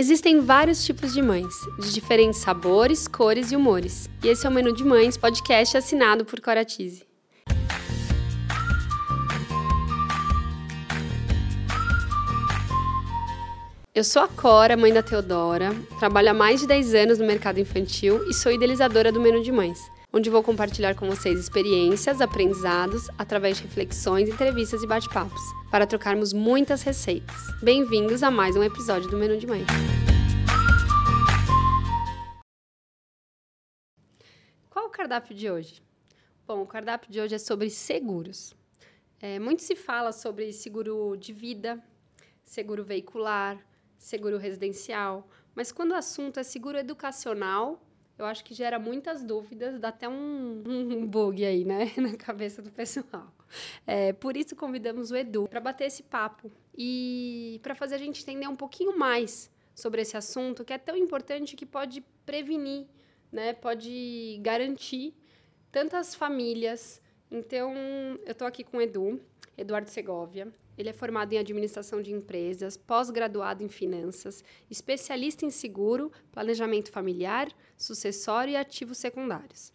Existem vários tipos de mães, de diferentes sabores, cores e humores. E esse é o Menu de Mães, podcast assinado por Coratize. Eu sou a Cora, mãe da Teodora, trabalho há mais de 10 anos no mercado infantil e sou idealizadora do Menu de Mães, onde vou compartilhar com vocês experiências, aprendizados, através de reflexões, entrevistas e bate-papos, para trocarmos muitas receitas. Bem-vindos a mais um episódio do Menu de Mães. Qual o cardápio de hoje? Bom, o cardápio de hoje é sobre seguros. É, muito se fala sobre seguro de vida, seguro veicular, seguro residencial, mas quando o assunto é seguro educacional, eu acho que gera muitas dúvidas, dá até um, um bug aí, né, na cabeça do pessoal. É, por isso convidamos o Edu para bater esse papo e para fazer a gente entender um pouquinho mais sobre esse assunto que é tão importante que pode prevenir, né, pode garantir tantas famílias. Então, eu estou aqui com o Edu, Eduardo Segovia. Ele é formado em administração de empresas, pós-graduado em finanças, especialista em seguro, planejamento familiar, sucessório e ativos secundários.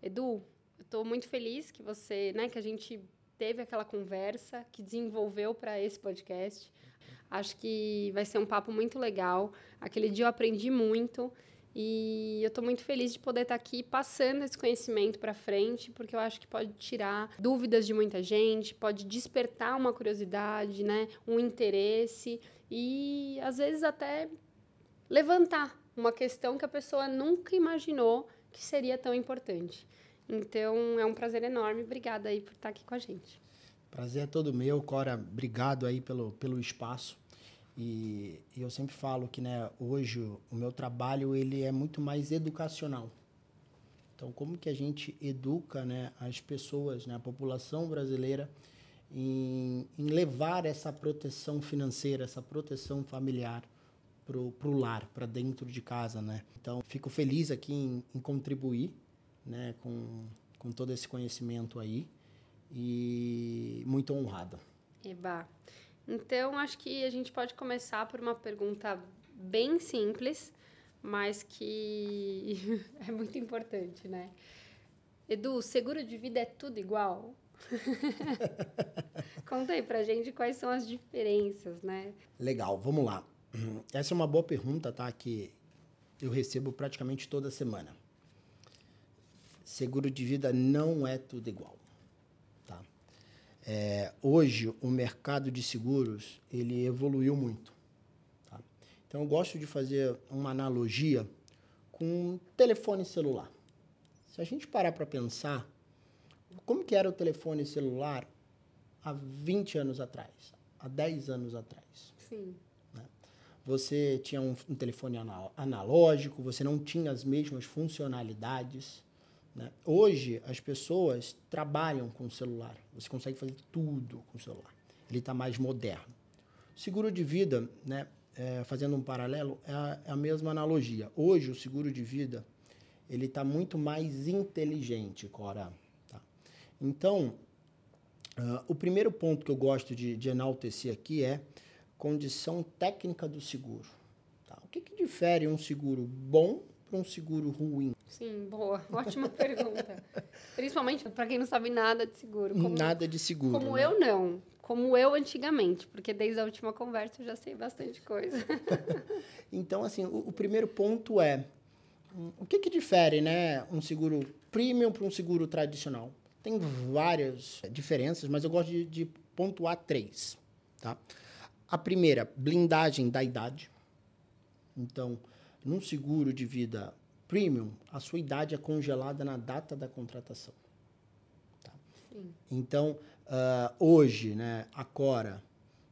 Edu, eu estou muito feliz que você, né, que a gente teve aquela conversa, que desenvolveu para esse podcast. Acho que vai ser um papo muito legal. Aquele dia eu aprendi muito. E eu estou muito feliz de poder estar tá aqui passando esse conhecimento para frente, porque eu acho que pode tirar dúvidas de muita gente, pode despertar uma curiosidade, né, um interesse e às vezes até levantar uma questão que a pessoa nunca imaginou que seria tão importante. Então é um prazer enorme. Obrigada aí por estar tá aqui com a gente. Prazer é todo meu, Cora. Obrigado aí pelo, pelo espaço. E, e, eu sempre falo que né, hoje o meu trabalho ele é muito mais educacional. Então, como que a gente educa né, as pessoas, né, a população brasileira, em, em levar essa proteção financeira, essa proteção familiar para o lar, para dentro de casa, né? Então, fico feliz aqui em, em contribuir né, com, com todo esse conhecimento aí e muito honrado. Eba. Então, acho que a gente pode começar por uma pergunta bem simples, mas que é muito importante, né? Edu, seguro de vida é tudo igual? Conta aí pra gente quais são as diferenças, né? Legal, vamos lá. Essa é uma boa pergunta, tá? Que eu recebo praticamente toda semana. Seguro de vida não é tudo igual. É, hoje, o mercado de seguros ele evoluiu muito. Tá? Então, eu gosto de fazer uma analogia com telefone celular. Se a gente parar para pensar, como que era o telefone celular há 20 anos atrás, há 10 anos atrás? Sim. Né? Você tinha um, um telefone analógico, você não tinha as mesmas funcionalidades. Né? Hoje, as pessoas trabalham com o celular. Você consegue fazer tudo com o celular. Ele está mais moderno. Seguro de vida, né, é, fazendo um paralelo, é a, é a, mesma analogia. Hoje, o seguro de vida ele está muito mais inteligente, Cora. Tá? Então, uh, o primeiro ponto que eu gosto de, de enaltecer aqui é condição técnica do seguro. Tá? O que, que difere um seguro bom para um seguro ruim? Sim, boa. Ótima pergunta. Principalmente para quem não sabe nada de seguro. Como, nada de seguro. Como né? eu não. Como eu antigamente, porque desde a última conversa eu já sei bastante coisa. então, assim, o, o, primeiro ponto é o que, que difere, né, um seguro premium para um seguro tradicional? Tem várias diferenças, mas eu gosto de, de pontuar três, tá? A primeira, blindagem da idade. Então, num seguro de vida premium, a sua idade é congelada na data da contratação. Tá? Então, uh, hoje, né, a Cora,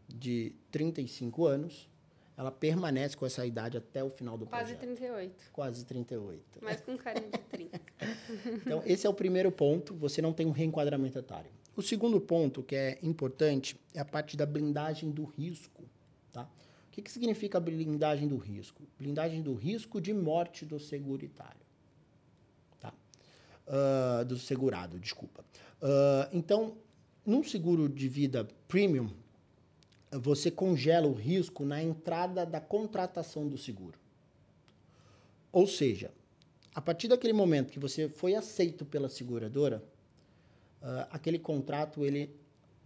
de 35 anos, ela permanece com essa idade até o final do Quase projeto. Quase 38. Quase 38. Mas com carinho de 30. então, esse é o primeiro ponto, você não tem um reenquadramento etário. O segundo ponto, que é importante, é a parte da blindagem do risco. Tá? Que, que significa blindagem do risco? Blindagem do risco de morte do seguritário. Tá? Uh, do segurado, desculpa. Uh, então, num seguro de vida premium, você congela o risco na entrada da contratação do seguro. Ou seja, a partir daquele momento que você foi aceito pela seguradora, uh, aquele contrato ele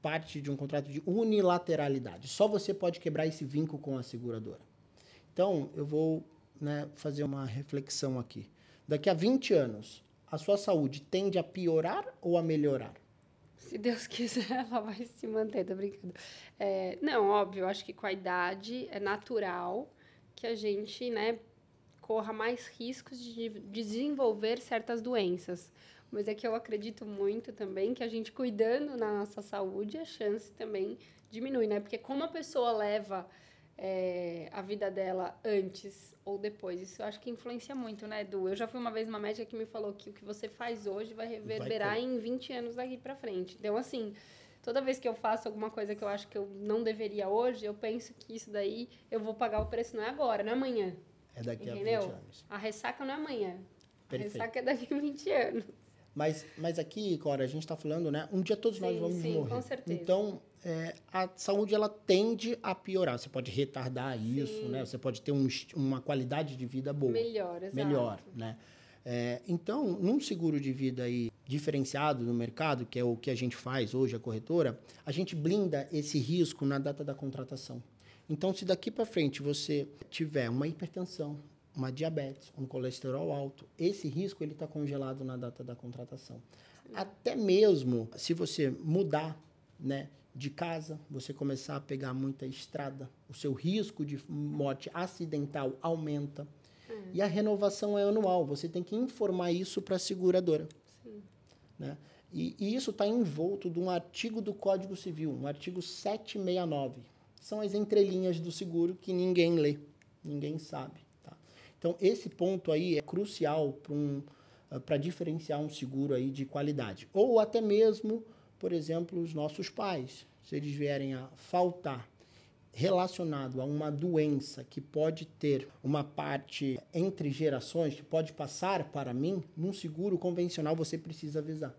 parte de um contrato de unilateralidade. Só você pode quebrar esse vínculo com a seguradora. Então, eu vou né, fazer uma reflexão aqui. Daqui a 20 anos, a sua saúde tende a piorar ou a melhorar? Se Deus quiser, ela vai se manter, tô brincando. É, não, óbvio, acho que com a idade é natural que a gente, né, corra mais riscos de desenvolver certas doenças. Mas é que eu acredito muito também que a gente cuidando na nossa saúde, a chance também diminui, né? Porque como a pessoa leva é, a vida dela antes ou depois, isso eu acho que influencia muito, né, Edu? Eu já fui uma vez uma médica que me falou que o que você faz hoje vai reverberar vai em 20 anos daqui para frente. Então, assim, toda vez que eu faço alguma coisa que eu acho que eu não deveria hoje, eu penso que isso daí eu vou pagar o preço não é agora, não é amanhã. É daqui Entendeu? a 20 anos. A ressaca não é amanhã. Perfeito. A ressaca é daqui a 20 anos. Mas, mas aqui, Cora, a gente está falando, né? Um dia todos sim, nós vamos sim, morrer. Com certeza. Então, é, a saúde ela tende a piorar. Você pode retardar sim. isso, né? Você pode ter um, uma qualidade de vida boa. Melhor, exato. Melhor, né? É, então, num seguro de vida aí diferenciado no mercado, que é o que a gente faz hoje, a corretora, a gente blinda esse risco na data da contratação. Então, se daqui para frente você tiver uma hipertensão, uma diabetes, um colesterol alto, esse risco ele está congelado na data da contratação. Sim. Até mesmo se você mudar, né, de casa, você começar a pegar muita estrada, o seu risco de morte acidental aumenta. Hum. E a renovação é anual. Você tem que informar isso para a seguradora. Sim. Né? E, e isso está envolto de um artigo do Código Civil, um artigo 769 são as entrelinhas do seguro que ninguém lê, ninguém sabe. Então, esse ponto aí é crucial para um, uh, diferenciar um seguro aí de qualidade. Ou até mesmo, por exemplo, os nossos pais, se eles vierem a faltar relacionado a uma doença que pode ter uma parte entre gerações, que pode passar para mim, num seguro convencional você precisa avisar.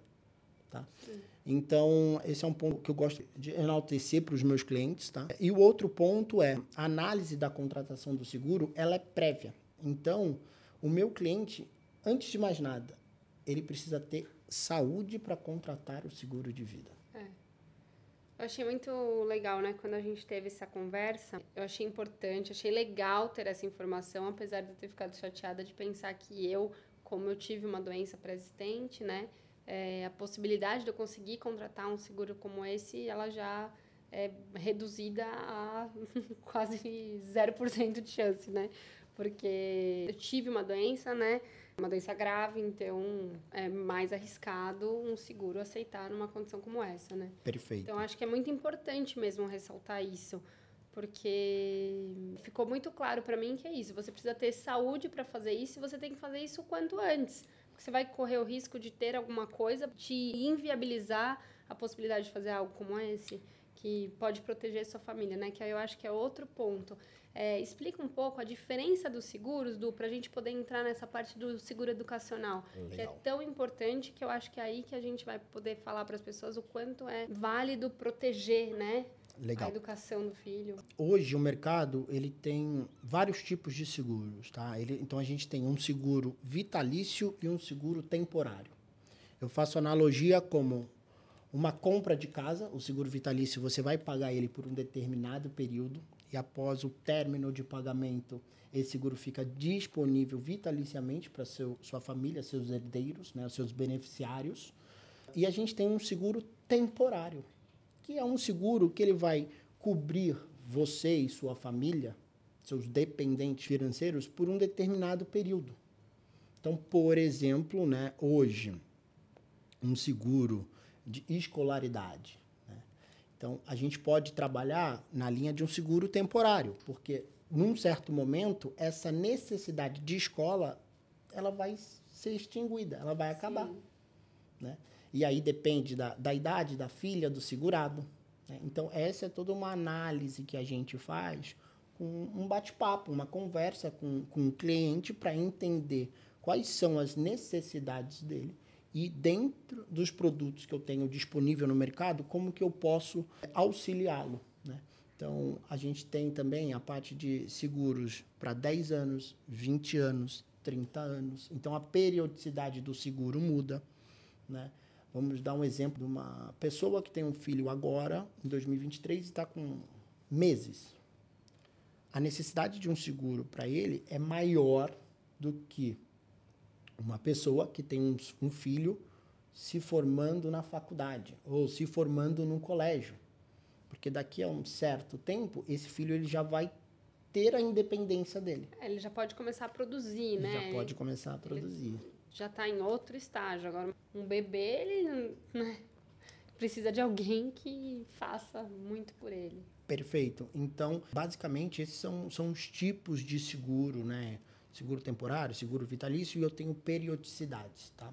Tá? Sim. Então, esse é um ponto que eu gosto de enaltecer para os meus clientes, tá? E o outro ponto é, a análise da contratação do seguro, ela é prévia. Então, o meu cliente, antes de mais nada, ele precisa ter saúde para contratar o seguro de vida. É. Eu achei muito legal, né, quando a gente teve essa conversa. Eu achei importante, achei legal ter essa informação, apesar de eu ter ficado chateada de pensar que eu, como eu tive uma doença pré-existente, né, é, a possibilidade de eu conseguir contratar um seguro como esse, ela já é reduzida a quase 0% de chance, né? Porque eu tive uma doença, né? Uma doença grave, então é mais arriscado um seguro aceitar uma condição como essa, né? Perfeito. Então acho que é muito importante mesmo ressaltar isso, porque ficou muito claro para mim que é isso. Você precisa ter saúde para fazer isso e você tem que fazer isso o quanto antes você vai correr o risco de ter alguma coisa te inviabilizar a possibilidade de fazer algo como esse, que pode proteger sua família, né? Que eu acho que é outro ponto. É, explica um pouco a diferença dos seguros, do para a gente poder entrar nessa parte do seguro educacional, Legal. que é tão importante que eu acho que é aí que a gente vai poder falar para as pessoas o quanto é válido proteger, né? Legal. a educação do filho. Hoje o mercado ele tem vários tipos de seguros, tá? Ele, então a gente tem um seguro vitalício e um seguro temporário. Eu faço analogia como uma compra de casa, o seguro vitalício você vai pagar ele por um determinado período e após o término de pagamento esse seguro fica disponível vitaliciamente para sua família, seus herdeiros, né, seus beneficiários. E a gente tem um seguro temporário que é um seguro que ele vai cobrir você e sua família, seus dependentes financeiros, por um determinado período. Então, por exemplo, né, hoje, um seguro de escolaridade. Né? Então, a gente pode trabalhar na linha de um seguro temporário, porque num certo momento essa necessidade de escola ela vai ser extinguida, ela vai acabar. Né? E aí depende da, da idade da filha do segurado. Né? Então, essa é toda uma análise que a gente faz com um bate-papo, uma conversa com, com o cliente para entender quais são as necessidades dele e dentro dos produtos que eu tenho disponível no mercado, como que eu posso auxiliá-lo. Né? Então, a gente tem também a parte de seguros para 10 anos, 20 anos, 30 anos. Então, a periodicidade do seguro muda. Né? Vamos dar um exemplo de uma pessoa que tem um filho agora, em 2023, e está com meses. A necessidade de um seguro para ele é maior do que uma pessoa que tem um, um filho se formando na faculdade ou se formando no colégio. Porque daqui a um certo tempo, esse filho ele já vai ter a independência dele. É, ele já pode começar a produzir, ele né? Já pode começar a produzir. Ele já está em outro estágio. Agora, um bebê, ele né, precisa de alguém que faça muito por ele. Perfeito. Então, basicamente, esses são, são os tipos de seguro, né? Seguro temporário, seguro vitalício, e eu tenho periodicidades, tá?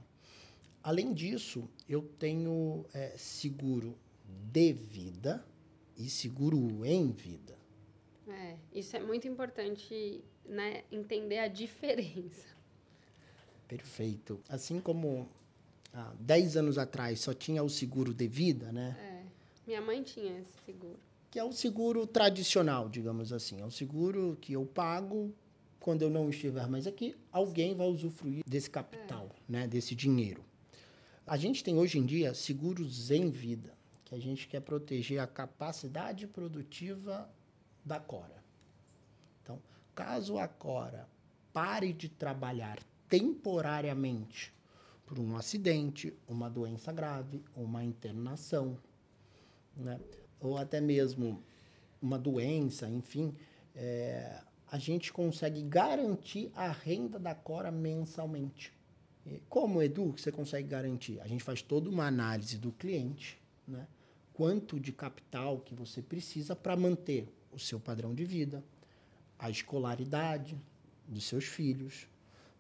Além disso, eu tenho é, seguro de vida e seguro em vida. É, isso é muito importante, né? Entender a diferença. Perfeito. Assim como há 10 anos atrás só tinha o seguro de vida, né? É. Minha mãe tinha esse seguro. Que é o seguro tradicional, digamos assim. É o seguro que eu pago quando eu não estiver mais aqui, alguém vai usufruir desse capital, é. né? Desse dinheiro. A gente tem hoje em dia seguros em vida, que a gente quer proteger a capacidade produtiva da Cora. Então, caso a Cora pare de trabalhar temporariamente por um acidente, uma doença grave, uma internação, né? ou até mesmo uma doença, enfim, é, a gente consegue garantir a renda da Cora mensalmente. Como, Edu, que você consegue garantir? A gente faz toda uma análise do cliente, né? quanto de capital que você precisa para manter o seu padrão de vida, a escolaridade dos seus filhos,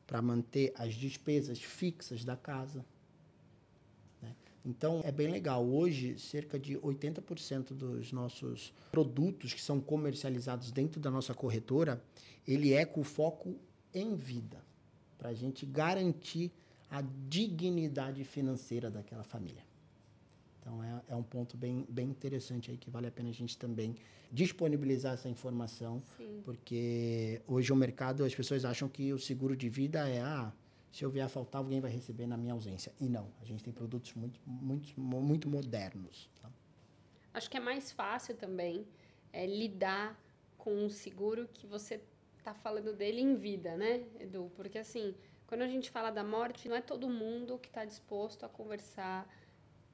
para manter as despesas fixas da casa. Então, é bem legal. Hoje, cerca de 80% dos nossos produtos que são comercializados dentro da nossa corretora, ele é com foco em vida para a gente garantir a dignidade financeira daquela família. Então é, é um ponto bem, bem interessante aí que vale a pena a gente também disponibilizar essa informação, Sim. porque hoje o mercado as pessoas acham que o seguro de vida é ah, se eu vier a faltar alguém vai receber na minha ausência e não, a gente tem produtos muito muito muito modernos. Tá? Acho que é mais fácil também é, lidar com um seguro que você tá falando dele em vida, né, Edu? Porque assim, quando a gente fala da morte, não é todo mundo que está disposto a conversar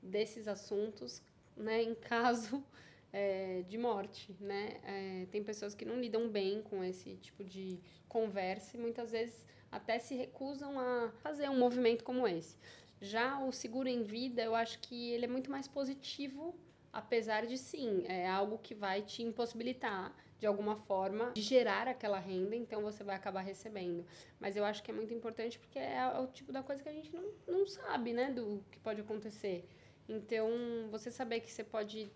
desses assuntos, né, em caso é, de morte, né? É, tem pessoas que não lidam bem com esse tipo de conversa e muitas vezes até se recusam a fazer um movimento como esse. Já o seguro em vida, eu acho que ele é muito mais positivo, apesar de sim, é algo que vai te impossibilitar de alguma forma, de gerar aquela renda, então você vai acabar recebendo. Mas eu acho que é muito importante porque é o tipo da coisa que a gente não, não sabe, né, do que pode acontecer. Então, você saber que você pode,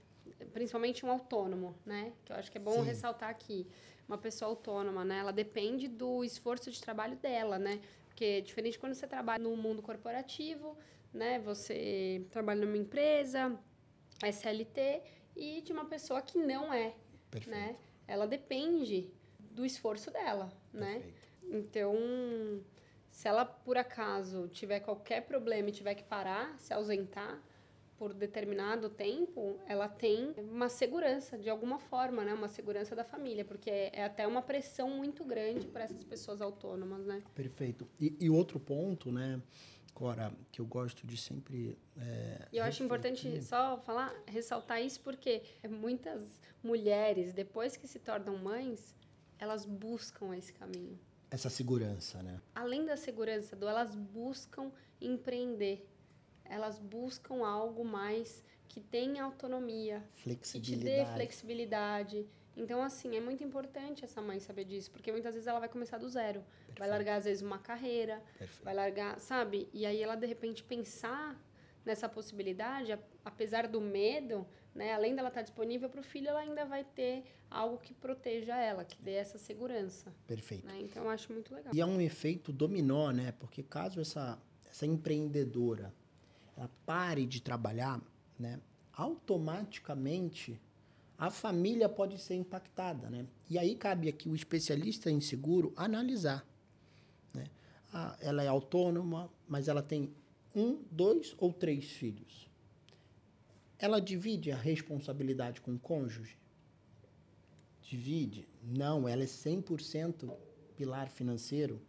principalmente um autônomo, né, que eu acho que é bom Sim. ressaltar aqui, uma pessoa autônoma, né, ela depende do esforço de trabalho dela, né, porque é diferente quando você trabalha no mundo corporativo, né, você trabalha numa empresa, SLT, e de uma pessoa que não é, Perfeito. né, ela depende do esforço dela, né? Perfeito. Então, se ela por acaso tiver qualquer problema e tiver que parar, se ausentar por determinado tempo, ela tem uma segurança de alguma forma, né? Uma segurança da família, porque é até uma pressão muito grande para essas pessoas autônomas, né? Perfeito. E, e outro ponto, né? Cora, que eu gosto de sempre. É, e eu acho importante só falar, ressaltar isso, porque muitas mulheres, depois que se tornam mães, elas buscam esse caminho. Essa segurança, né? Além da segurança, do, elas buscam empreender. Elas buscam algo mais que tenha autonomia, flexibilidade. que te dê flexibilidade então, assim, é muito importante essa mãe saber disso, porque muitas vezes ela vai começar do zero. Perfeito. Vai largar, às vezes, uma carreira, Perfeito. vai largar, sabe? E aí ela, de repente, pensar nessa possibilidade, apesar do medo, né? Além dela estar disponível para o filho, ela ainda vai ter algo que proteja ela, que dê essa segurança. Perfeito. Né? Então, eu acho muito legal. E é um efeito dominó, né? Porque caso essa, essa empreendedora ela pare de trabalhar, né? Automaticamente a família pode ser impactada, né? E aí cabe aqui o especialista em seguro analisar, né? Ah, ela é autônoma, mas ela tem um, dois ou três filhos. Ela divide a responsabilidade com o cônjuge? Divide? Não, ela é 100% pilar financeiro.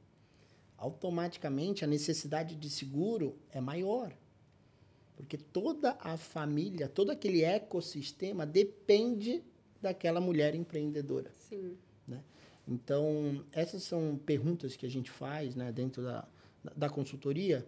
Automaticamente a necessidade de seguro é maior. Porque toda a família, todo aquele ecossistema depende daquela mulher empreendedora. Sim. Né? Então, essas são perguntas que a gente faz né, dentro da, da consultoria,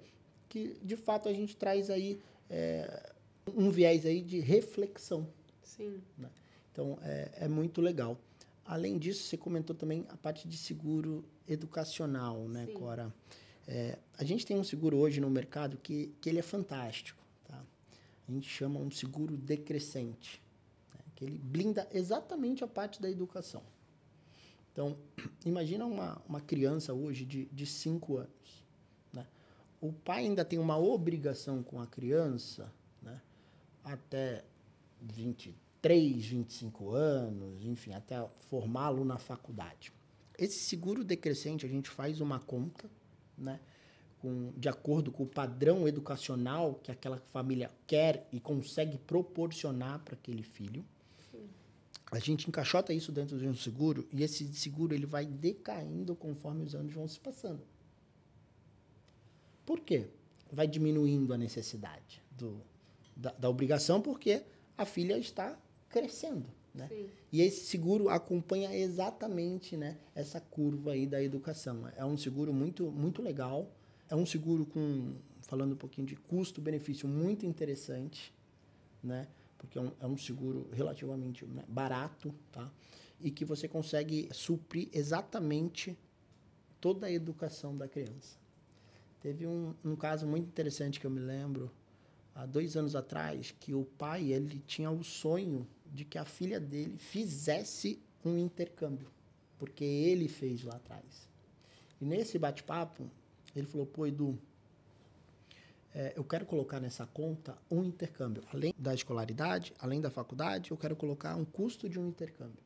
que de fato a gente traz aí é, um viés aí de reflexão. Sim. Né? Então, é, é muito legal. Além disso, você comentou também a parte de seguro educacional, né, Sim. Cora? É, a gente tem um seguro hoje no mercado que, que ele é fantástico a gente chama um seguro decrescente, né? que ele blinda exatamente a parte da educação. Então, imagina uma, uma criança hoje de 5 anos. Né? O pai ainda tem uma obrigação com a criança né? até 23, 25 anos, enfim, até formá-lo na faculdade. Esse seguro decrescente, a gente faz uma conta, né? Com, de acordo com o padrão educacional que aquela família quer e consegue proporcionar para aquele filho. Sim. A gente encaixota isso dentro de um seguro e esse seguro ele vai decaindo conforme os anos vão se passando. Por quê? Vai diminuindo a necessidade do, da, da obrigação porque a filha está crescendo. Né? E esse seguro acompanha exatamente né, essa curva aí da educação. É um seguro muito, muito legal é um seguro com, falando um pouquinho de custo-benefício, muito interessante, né? Porque é um, é um seguro relativamente né, barato, tá? E que você consegue suprir exatamente toda a educação da criança. Teve um, um caso muito interessante que eu me lembro, há dois anos atrás, que o pai ele tinha o sonho de que a filha dele fizesse um intercâmbio, porque ele fez lá atrás. E nesse bate-papo, ele falou, pô, Edu, é, eu quero colocar nessa conta um intercâmbio. Além da escolaridade, além da faculdade, eu quero colocar um custo de um intercâmbio.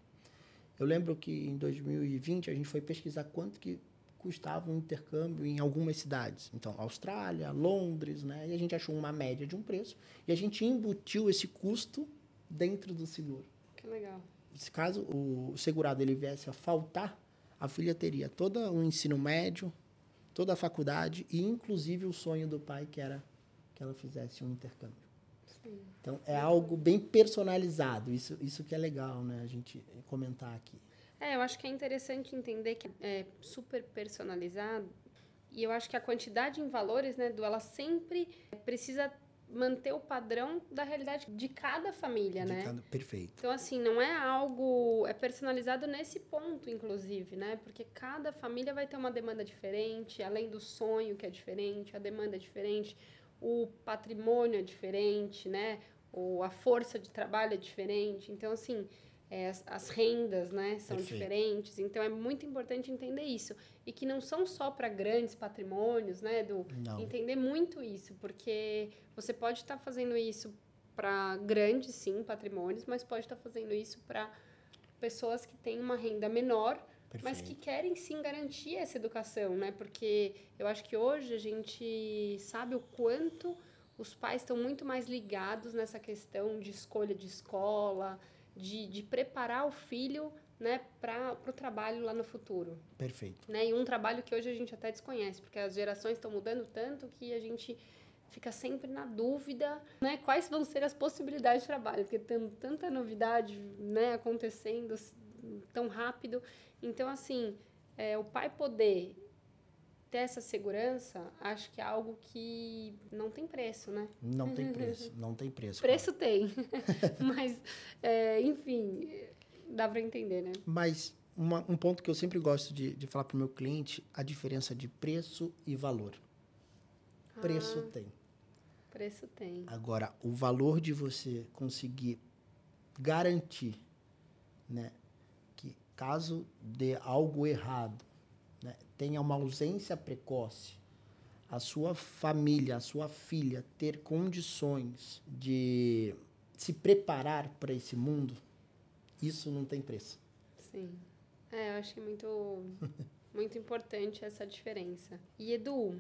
Eu lembro que em 2020 a gente foi pesquisar quanto que custava um intercâmbio em algumas cidades. Então, Austrália, Londres, né? E a gente achou uma média de um preço e a gente embutiu esse custo dentro do seguro. Que legal. Se caso o segurado ele viesse a faltar, a filha teria todo o ensino médio, toda a faculdade e inclusive o sonho do pai que era que ela fizesse um intercâmbio. Sim. Então é algo bem personalizado. Isso isso que é legal, né? A gente comentar aqui. É, eu acho que é interessante entender que é super personalizado e eu acho que a quantidade em valores, né, do ela sempre precisa manter o padrão da realidade de cada família, de né? Cada, perfeito. Então, assim, não é algo. É personalizado nesse ponto, inclusive, né? Porque cada família vai ter uma demanda diferente, além do sonho que é diferente, a demanda é diferente, o patrimônio é diferente, né? Ou a força de trabalho é diferente. Então, assim é, as, as, rendas né, são Perfeito. diferentes. Então é muito importante entender isso. E que não são só para grandes patrimônios, né, do Entender muito isso, porque você pode estar tá fazendo isso para grandes, sim, patrimônios, mas pode estar tá fazendo isso para pessoas que têm uma renda menor, Perfeito. mas que querem sim garantir essa educação, né? Porque eu acho que hoje a gente sabe o quanto os pais estão muito mais ligados nessa questão de escolha de escola, de, de preparar o filho né, para o trabalho lá no futuro. Perfeito. Né? E um trabalho que hoje a gente até desconhece, porque as gerações estão mudando tanto que a gente fica sempre na dúvida, né, quais vão ser as possibilidades de trabalho, porque tem tanta novidade, né, acontecendo tão rápido. Então, assim, é, o pai poder ter essa segurança, acho que é algo que não tem preço, né? Não tem preço, não tem preço. preço claro. tem, mas, é, enfim, dá para entender, né? Mas uma, um ponto que eu sempre gosto de, de falar para o meu cliente, a diferença de preço e valor. Preço ah, tem. Preço tem. Agora, o valor de você conseguir garantir, né, que caso dê algo errado, né, tenha uma ausência precoce, a sua família, a sua filha ter condições de se preparar para esse mundo, Isso não tem preço. Sim. É, eu acho que é muito, muito importante essa diferença. E Edu,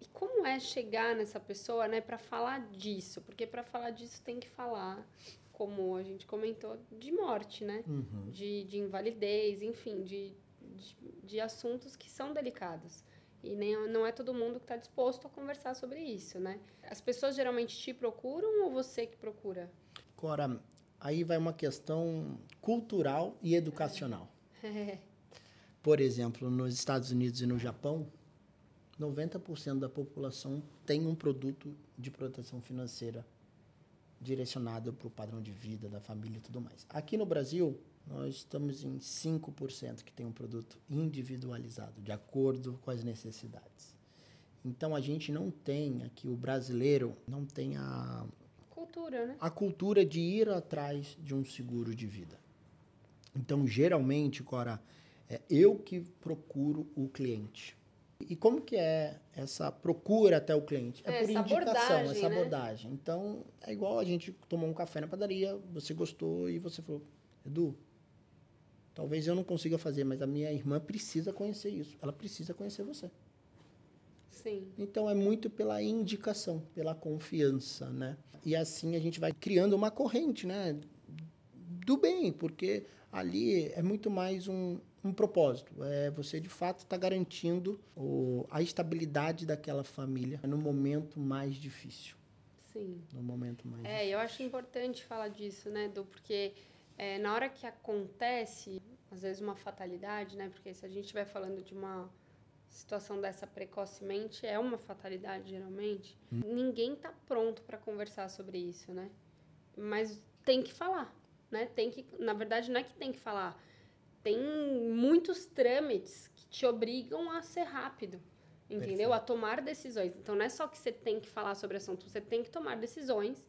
e como é chegar nessa pessoa, né, para falar disso? Porque para falar disso tem que falar, como a gente comentou, de morte, né? Uhum. De, de invalidez, enfim, de, de, de assuntos que são delicados. E nem, não é todo mundo que está disposto a conversar sobre isso, né? As pessoas geralmente te procuram ou você que procura? Agora, aí vai uma questão cultural e educacional. Por exemplo, nos Estados Unidos e no Japão, 90% da população tem um produto de proteção financeira direcionado para o padrão de vida da família e tudo mais. Aqui no Brasil, nós estamos em 5% que tem um produto individualizado, de acordo com as necessidades. Então a gente não tem aqui, o brasileiro não tem a, Cultura, né? a cultura de ir atrás de um seguro de vida. Então, geralmente, Cora, é eu que procuro o cliente. E como que é essa procura até o cliente? É, É, por indicação, essa né? abordagem. Então, é igual a gente tomou um café na padaria, você gostou e você falou, Edu, talvez eu não consiga fazer, mas a minha irmã precisa conhecer isso. Ela precisa conhecer você. Sim. Então é muito pela indicação, pela confiança, né? E assim a gente vai criando uma corrente, né? Do bem, porque ali é muito mais um, um propósito. É você de fato está garantindo o, a estabilidade daquela família no momento mais difícil. Sim. No momento mais É, eu acho importante falar disso, né, Edu? Porque é, na hora que acontece, às vezes, uma fatalidade, né? Porque se a gente estiver falando de uma situação dessa precocemente, é uma fatalidade, geralmente. Ninguém tá pronto para conversar sobre isso, né? Mas tem que falar, né? Tem que, na verdade, não é que tem que falar. Tem muitos trâmites que te obrigam a ser rápido, entendeu? Perfeito. A tomar decisões. Então, não é só que você tem que falar sobre assunto, você tem que tomar decisões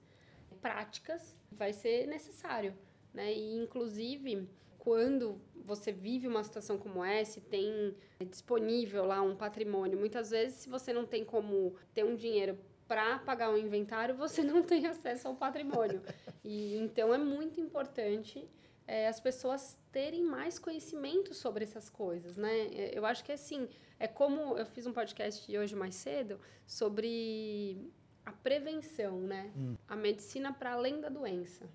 práticas, vai ser necessário, né? E, inclusive, quando você vive uma situação como essa e tem disponível lá um patrimônio, muitas vezes, se você não tem como ter um dinheiro para pagar o inventário, você não tem acesso ao patrimônio. E então é muito importante é, as pessoas terem mais conhecimento sobre essas coisas, né? É, Eu acho que assim, é como eu fiz um podcast hoje mais cedo sobre a prevenção, né? A medicina para além da doença.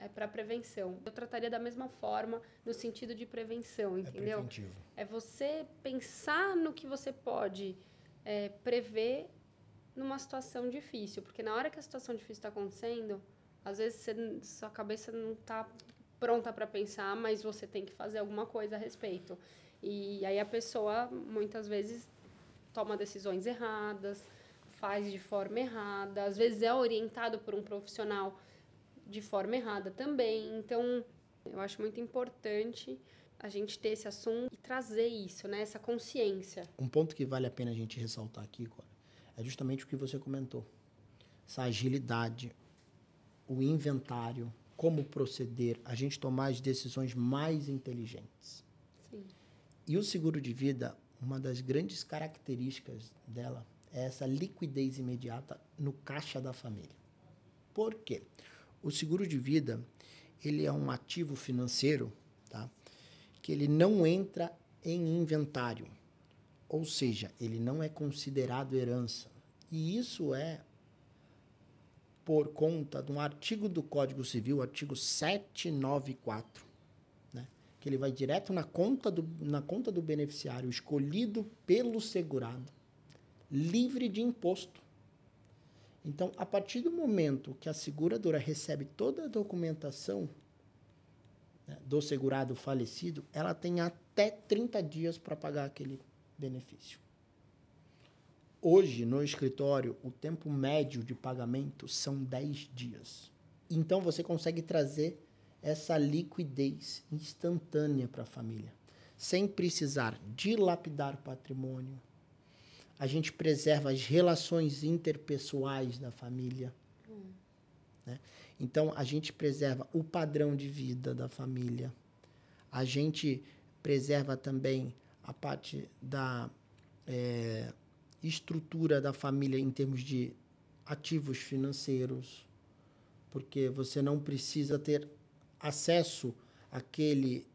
É para prevenção. Eu trataria da mesma forma no sentido de prevenção, É entendeu? preventivo. É você pensar no que você pode é, prever numa situação difícil. Porque na hora que a situação difícil está acontecendo, às vezes você, sua cabeça não está pronta para pensar, mas você tem que fazer alguma coisa a respeito. E aí a pessoa, muitas vezes, toma decisões erradas, faz de forma errada, às vezes é orientado por um profissional de forma errada também. Então, eu acho muito importante a gente ter esse assunto e trazer isso, né? Essa consciência. Um ponto que vale a pena a gente ressaltar aqui, Cora, é justamente o que você comentou. Essa agilidade, o inventário, como proceder, a gente tomar as decisões mais inteligentes. Sim. E o seguro de vida, uma das grandes características dela é essa liquidez imediata no caixa da família. Por quê? O seguro de vida, ele é um ativo financeiro, tá? Que ele não entra em inventário. Ou seja, ele não é considerado herança. E isso é por conta de um artigo do Código Civil, artigo 794, né? que ele vai direto na conta, do, na conta do beneficiário escolhido pelo segurado, livre de imposto. Então, a partir do momento que a seguradora recebe toda a documentação né, do segurado falecido, ela tem até 30 dias para pagar aquele benefício. Hoje, no escritório, o tempo médio de pagamento são 10 dias. Então, você consegue trazer essa liquidez instantânea para a família, sem precisar dilapidar patrimônio. A gente preserva as relações interpessoais da família. né? Então, a gente preserva o padrão de vida da família. A gente preserva também a parte da eh, estrutura da família em termos de ativos financeiros, porque você não precisa ter acesso àquele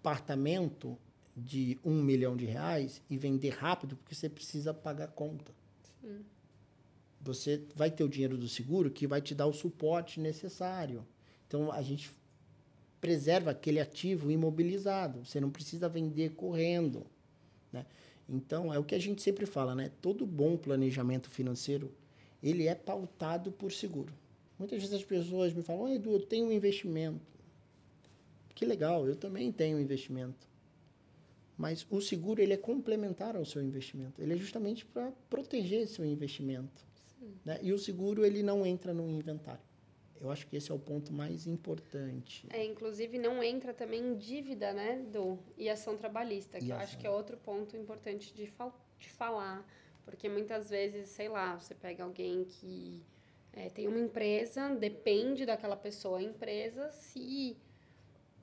apartamento de um milhão de reais e vender rápido porque você precisa pagar a conta. Sim. Você vai ter o dinheiro do seguro que vai te dar o suporte necessário. Então a gente preserva aquele ativo imobilizado. Você não precisa vender correndo. Né? Então é o que a gente sempre fala, né? Todo bom planejamento financeiro ele é pautado por seguro. Muitas vezes as pessoas me falam, oh, Edu, eu tenho um investimento. Que legal, eu também tenho um investimento. Mas o seguro ele é complementar ao seu investimento. Ele é justamente para proteger seu investimento. Né? E o seguro ele não entra no inventário. Eu acho que esse é o ponto mais importante. É, inclusive não entra também em dívida, né, do e ação trabalhista, que e eu acho que é outro ponto importante de, fal de falar, porque muitas vezes, sei lá, você pega alguém que é, tem uma empresa, depende daquela pessoa, a empresa, se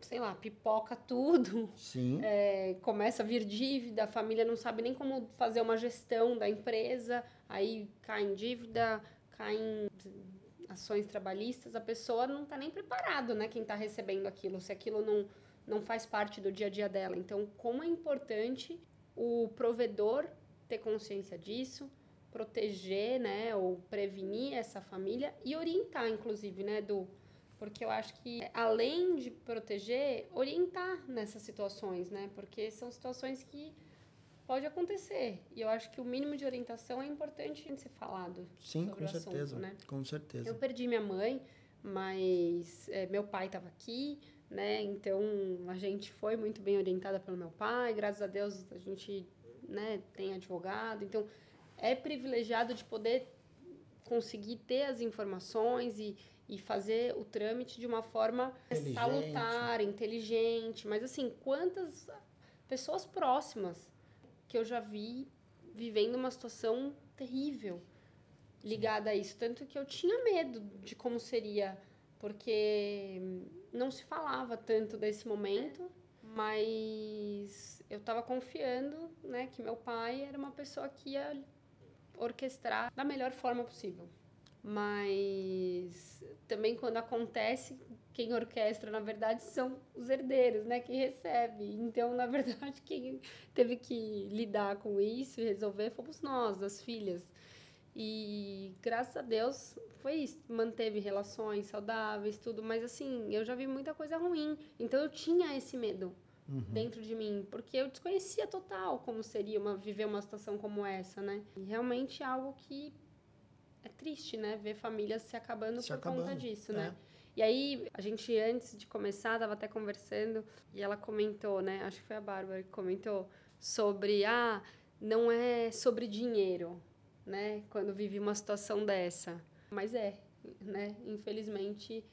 sei lá, pipoca tudo. Sim. É, começa a vir dívida, a família não sabe nem como fazer uma gestão da empresa, aí cai em dívida, cai em ações trabalhistas, a pessoa não está nem preparado, né? Quem está recebendo aquilo, se aquilo não, não faz parte do dia a dia dela. Então, como é importante o provedor ter consciência disso, proteger, né, ou prevenir essa família e orientar, inclusive, né, do porque eu acho que além de proteger, orientar nessas situações, né? Porque são situações que pode acontecer. E eu acho que o mínimo de orientação é importante ser falado. Sim, com certeza. Assunto, né? Com certeza. Eu perdi minha mãe, mas é, meu pai estava aqui, né? Então a gente foi muito bem orientada pelo meu pai. Graças a Deus a gente, né, tem advogado. Então é privilegiado de poder conseguir ter as informações e e fazer o trâmite de uma forma salutar, inteligente. Mas, assim, quantas pessoas próximas que eu já vi vivendo uma situação terrível ligada a isso. Tanto que eu tinha medo de como seria, porque não se falava tanto desse momento, mas eu estava confiando né, que meu pai era uma pessoa que ia orquestrar da melhor forma possível mas também quando acontece, quem orquestra, na verdade, são os herdeiros, né? Que recebe. Então, na verdade, quem teve que lidar com isso e resolver fomos nós, as filhas. E graças a Deus foi isso. Manteve relações saudáveis, tudo. Mas assim, eu já vi muita coisa ruim. Então eu tinha esse medo uhum. dentro de mim. Porque eu desconhecia total como seria uma, viver uma situação como essa, né? E realmente é algo que é triste, né? Ver famílias se acabando se por acabando, conta disso, né? É. E aí, a gente, antes de começar, tava até conversando e ela comentou, né? Acho que foi a Bárbara que comentou sobre, ah, não é sobre dinheiro, né? Quando vive uma situação dessa. Mas é, né? Infelizmente,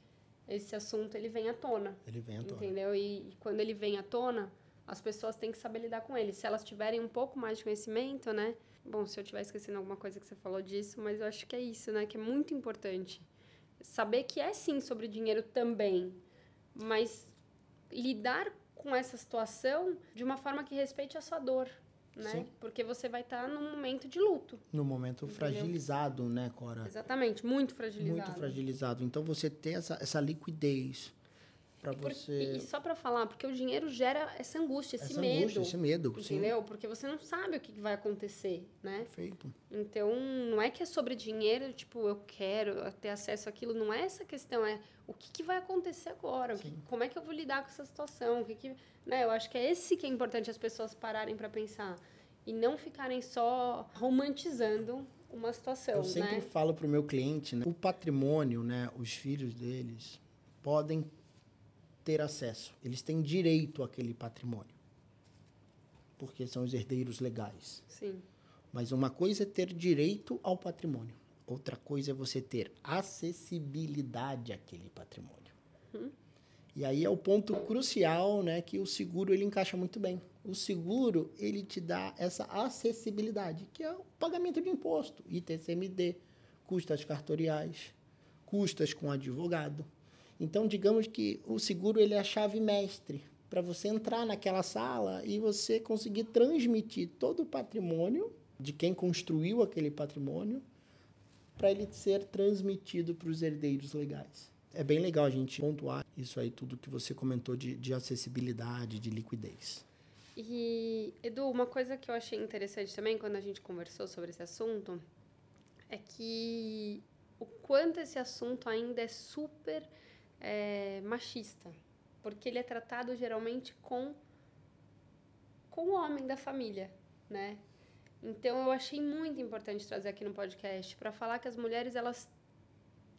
esse assunto, ele vem à tona. Ele vem à tona. Entendeu? E, e quando ele vem à tona, as pessoas têm que saber lidar com ele. Se elas tiverem um pouco mais de conhecimento, né? Bom, se eu estiver esquecendo alguma coisa que você falou disso, mas eu acho que é isso, né? Que é muito importante. Saber que é sim sobre dinheiro também, mas lidar com essa situação de uma forma que respeite a sua dor, né? Sim. Porque você vai estar tá num momento de luto. Num momento entendeu? fragilizado, né, Cora? Exatamente, muito fragilizado. Muito fragilizado. Então você ter essa, essa liquidez para você. E só para falar, porque o dinheiro gera essa angústia, esse essa medo. Angústia, esse medo, entendeu? Sim. Porque você não sabe o que vai acontecer, né? Perfeito. Então, não é que é sobre dinheiro, tipo, eu quero ter acesso àquilo, não é essa questão, é o que, que vai acontecer agora, que, como é que eu vou lidar com essa situação, o que que, né? Eu acho que é esse que é importante as pessoas pararem para pensar e não ficarem só romantizando uma situação, Eu sempre né? falo para o meu cliente, né? o patrimônio, né, os filhos deles podem ter acesso, eles têm direito àquele patrimônio. Porque são os herdeiros legais. Sim. Mas uma coisa é ter direito ao patrimônio, outra coisa é você ter acessibilidade àquele patrimônio. Hum. E aí é o ponto crucial, né, que o seguro ele encaixa muito bem. O seguro ele te dá essa acessibilidade, que é o pagamento de imposto, ITCMD, custas cartoriais, custas com advogado, então, digamos que o seguro ele é a chave mestre para você entrar naquela sala e você conseguir transmitir todo o patrimônio de quem construiu aquele patrimônio para ele ser transmitido para os herdeiros legais. é bem legal a gente pontuar isso aí, tudo que você comentou de, de acessibilidade, de liquidez. E, Edu, uma coisa que eu achei interessante também quando a gente conversou sobre esse assunto é que o quanto esse assunto ainda é super é, machista. Porque ele é tratado geralmente com, com o homem da família, né? Então eu achei muito importante trazer aqui no podcast para falar que as mulheres elas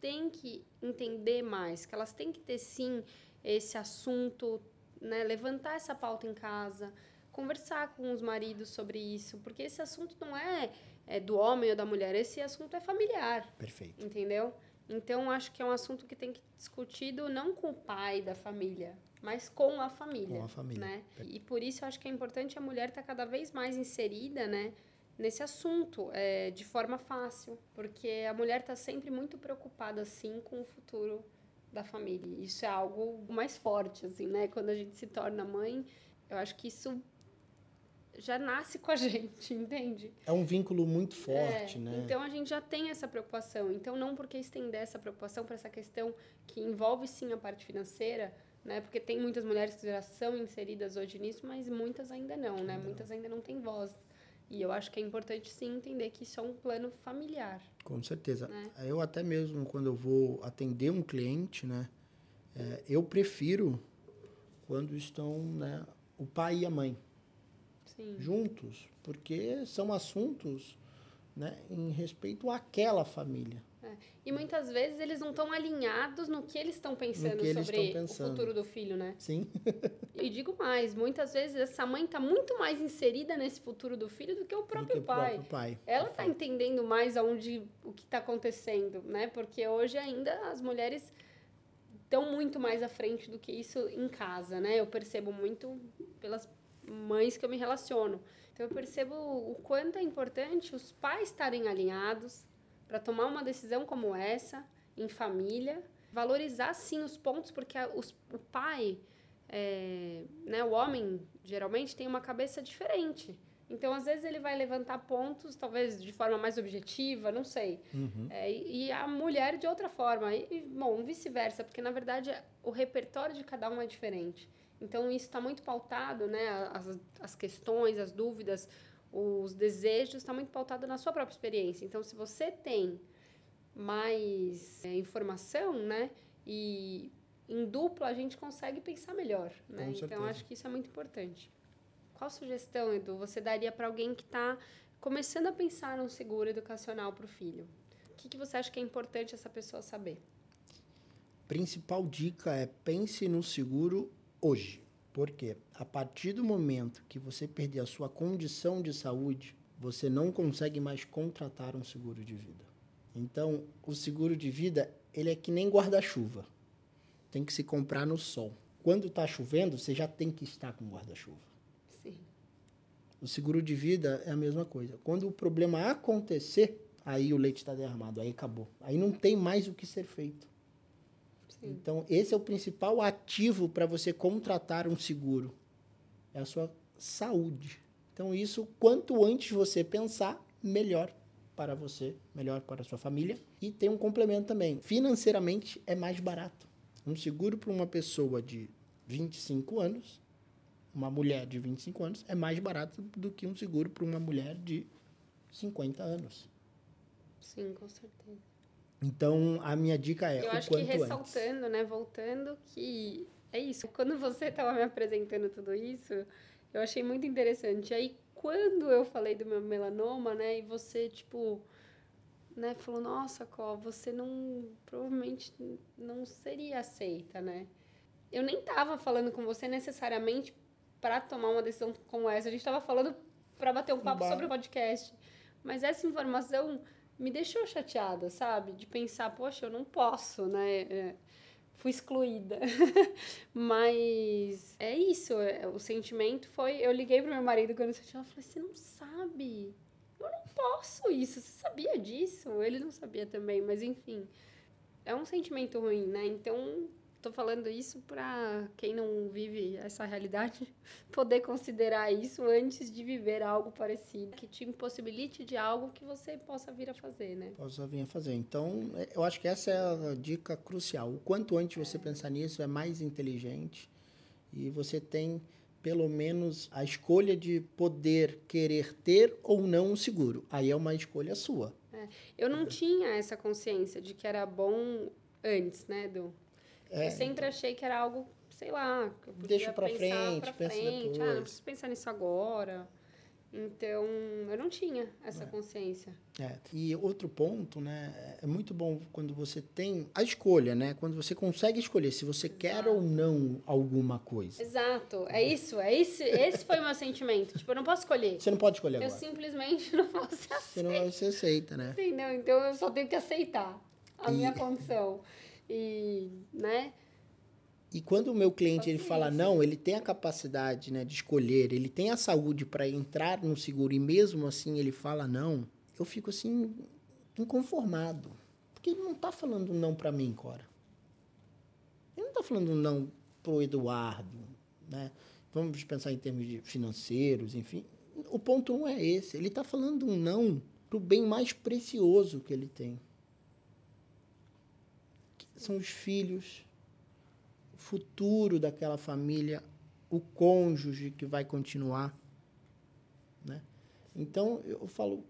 têm que entender mais, que elas têm que ter sim esse assunto, né, levantar essa pauta em casa, conversar com os maridos sobre isso, porque esse assunto não é, é do homem ou da mulher, esse assunto é familiar. Perfeito. Entendeu? Então acho que é um assunto que tem que ser discutido não com o pai da família, mas com a família. Com a família. Né? E por isso eu acho que é importante a mulher estar tá cada vez mais inserida, né? nesse assunto é, de forma fácil, porque a mulher está sempre muito preocupada assim com o futuro da família. Isso é algo mais forte assim, né? Quando a gente se torna mãe, eu acho que isso já nasce com a gente, entende? É um vínculo muito forte, é, né? Então a gente já tem essa preocupação. Então não porque estender essa preocupação para essa questão que envolve sim a parte financeira, né? Porque tem muitas mulheres que já são inseridas hoje nisso, mas muitas ainda não, né? Não. Muitas ainda não têm voz e eu acho que é importante sim entender que isso é um plano familiar. Com certeza. Né? Eu até mesmo quando eu vou atender um cliente, né, é, eu prefiro quando estão né, o pai e a mãe sim. juntos, porque são assuntos né, em respeito àquela família. É. E muitas vezes eles não estão alinhados no que eles estão pensando eles sobre pensando. o futuro do filho, né? Sim. e digo mais, muitas vezes essa mãe está muito mais inserida nesse futuro do filho do que o próprio que o pai. Próprio pai. Ela está entendendo mais aonde o que está acontecendo, né? Porque hoje ainda as mulheres estão muito mais à frente do que isso em casa, né? Eu percebo muito pelas mães que eu me relaciono. Então eu percebo o quanto é importante os pais estarem alinhados para tomar uma decisão como essa, em família, valorizar sim os pontos, porque a, os, o pai, é, né, o homem, geralmente tem uma cabeça diferente. Então, às vezes, ele vai levantar pontos, talvez de forma mais objetiva, não sei. Uhum. É, e a mulher de outra forma. E, bom, vice-versa, porque, na verdade, o repertório de cada um é diferente. Então, isso está muito pautado, né? As, as questões, as dúvidas, os desejos está muito pautado na sua própria experiência. Então, se você tem mais é, informação, né, e em duplo a gente consegue pensar melhor, né? Então, acho que isso é muito importante. Qual sugestão, Edu, você daria para alguém que está começando a pensar num seguro educacional para o filho? O que, que você acha que é importante essa pessoa saber? Principal dica é pense no seguro hoje. Porque a partir do momento que você perder a sua condição de saúde, você não consegue mais contratar um seguro de vida. Então, o seguro de vida, ele é que nem guarda-chuva. Tem que se comprar no sol. Quando está chovendo, você já tem que estar com guarda-chuva. Sim. O seguro de vida é a mesma coisa. Quando o problema acontecer, aí o leite está derramado, aí acabou. Aí não tem mais o que ser feito. Sim. Então, esse é o principal ativo para você contratar um seguro. É a sua saúde. Então, isso, quanto antes você pensar, melhor para você, melhor para a sua família. E tem um complemento também. Financeiramente, é mais barato. Um seguro para uma pessoa de 25 anos, uma mulher de 25 anos, é mais barato do que um seguro para uma mulher de 50 anos. Sim, com certeza. Então, a minha dica é Eu acho que ressaltando, antes. né, voltando, que é isso. Quando você estava me apresentando tudo isso, eu achei muito interessante. Aí, quando eu falei do meu melanoma, né, e você, tipo, né, falou, nossa, Có, você não, provavelmente não seria aceita, né? Eu nem tava falando com você necessariamente para tomar uma decisão como essa. A gente tava falando para bater um papo sobre o podcast. Mas essa informação me deixou chateada, sabe? De pensar, poxa, eu não posso, né? É, fui excluída. Mas é isso, é, o sentimento foi. Eu liguei pro meu marido quando eu ela falei: você não sabe. Eu não posso isso. Você sabia disso? Ele não sabia também, mas enfim. É um sentimento ruim, né? Então, tô falando isso para quem não vive essa realidade poder considerar isso antes de viver algo parecido, que te impossibilite de algo que você possa vir a fazer, né? Possa vir a fazer. Então, é, eu acho que essa é a dica crucial. O quanto antes você pensar nisso, é mais inteligente e você tem pelo menos a escolha de poder querer ter ou não um seguro. Aí é uma escolha sua. É. Eu não tinha essa consciência de que era bom antes, né, do é, eu sempre então. achei que era algo, sei lá, que eu podia Deixa pra frente, pra frente. Ah, não preciso pensar nisso agora. Então, eu não tinha essa é. consciência. É. E outro ponto, né? É muito bom quando você tem a escolha, né? Quando você consegue escolher se você Exato. quer ou não alguma coisa. Exato. É isso. É esse, esse foi o meu sentimento. Tipo, eu não posso escolher. Você não pode escolher agora. Eu simplesmente não posso aceitar. Você não você aceita, né? Entendeu? Então, eu só tenho que aceitar a e... minha condição. E, né? E quando o meu cliente ele fala não, ele tem a capacidade né, de escolher, ele tem a saúde para entrar no seguro e mesmo assim ele fala não, eu fico assim inconformado. Porque ele não está falando não para mim, Cora. Ele não está falando não para o Eduardo. Né? Vamos pensar em termos de financeiros, enfim. O ponto não é esse. Ele está falando um não para o bem mais precioso que ele tem. São os filhos futuro daquela família, o cônjuge que vai continuar, né? Então eu falo,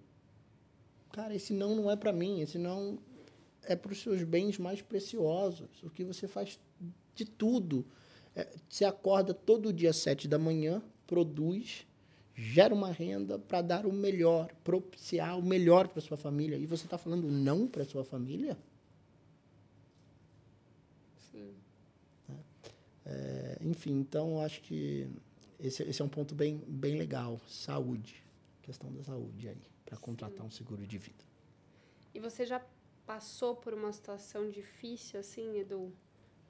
cara, esse não não é para mim, esse não é para os seus bens mais preciosos, o que você faz de tudo. É, você acorda todo dia às sete da manhã, produz, gera uma renda para dar o melhor, propiciar o melhor para sua família. E você está falando não para sua família? É, enfim, então acho que esse, esse é um ponto bem, bem legal. Saúde. Questão da saúde aí, para contratar um seguro de vida. E você já passou por uma situação difícil, assim, Edu?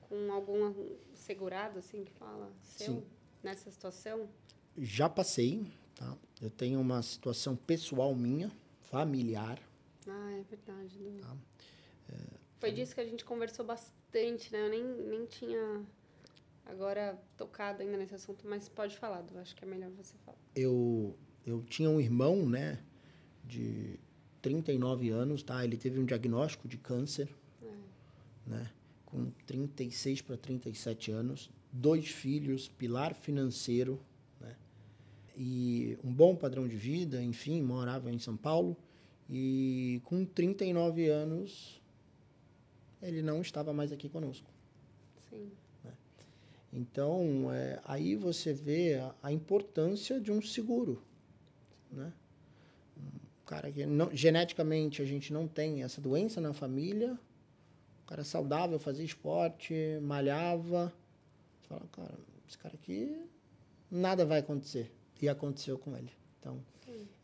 Com algum segurado, assim, que fala seu, Sim. nessa situação? Já passei, tá? Eu tenho uma situação pessoal minha, familiar. Ah, é verdade. Tá? É, Foi disso que a gente conversou bastante, né? Eu nem, nem tinha agora tocado ainda nesse assunto, mas pode falar, eu acho que é melhor você falar. Eu, eu tinha um irmão, né, de 39 anos, tá? Ele teve um diagnóstico de câncer, é. né, com 36 para 37 anos, dois filhos, pilar financeiro, né, e um bom padrão de vida, enfim, morava em São Paulo, e com 39 anos ele não estava mais aqui conosco. Sim. Então, é, aí você vê a, a, importância de um seguro, né? Um cara que não, geneticamente a gente não tem essa doença na família, o cara saudável, fazia esporte, malhava, você fala, cara, esse cara aqui nada vai acontecer. E aconteceu com ele. Então,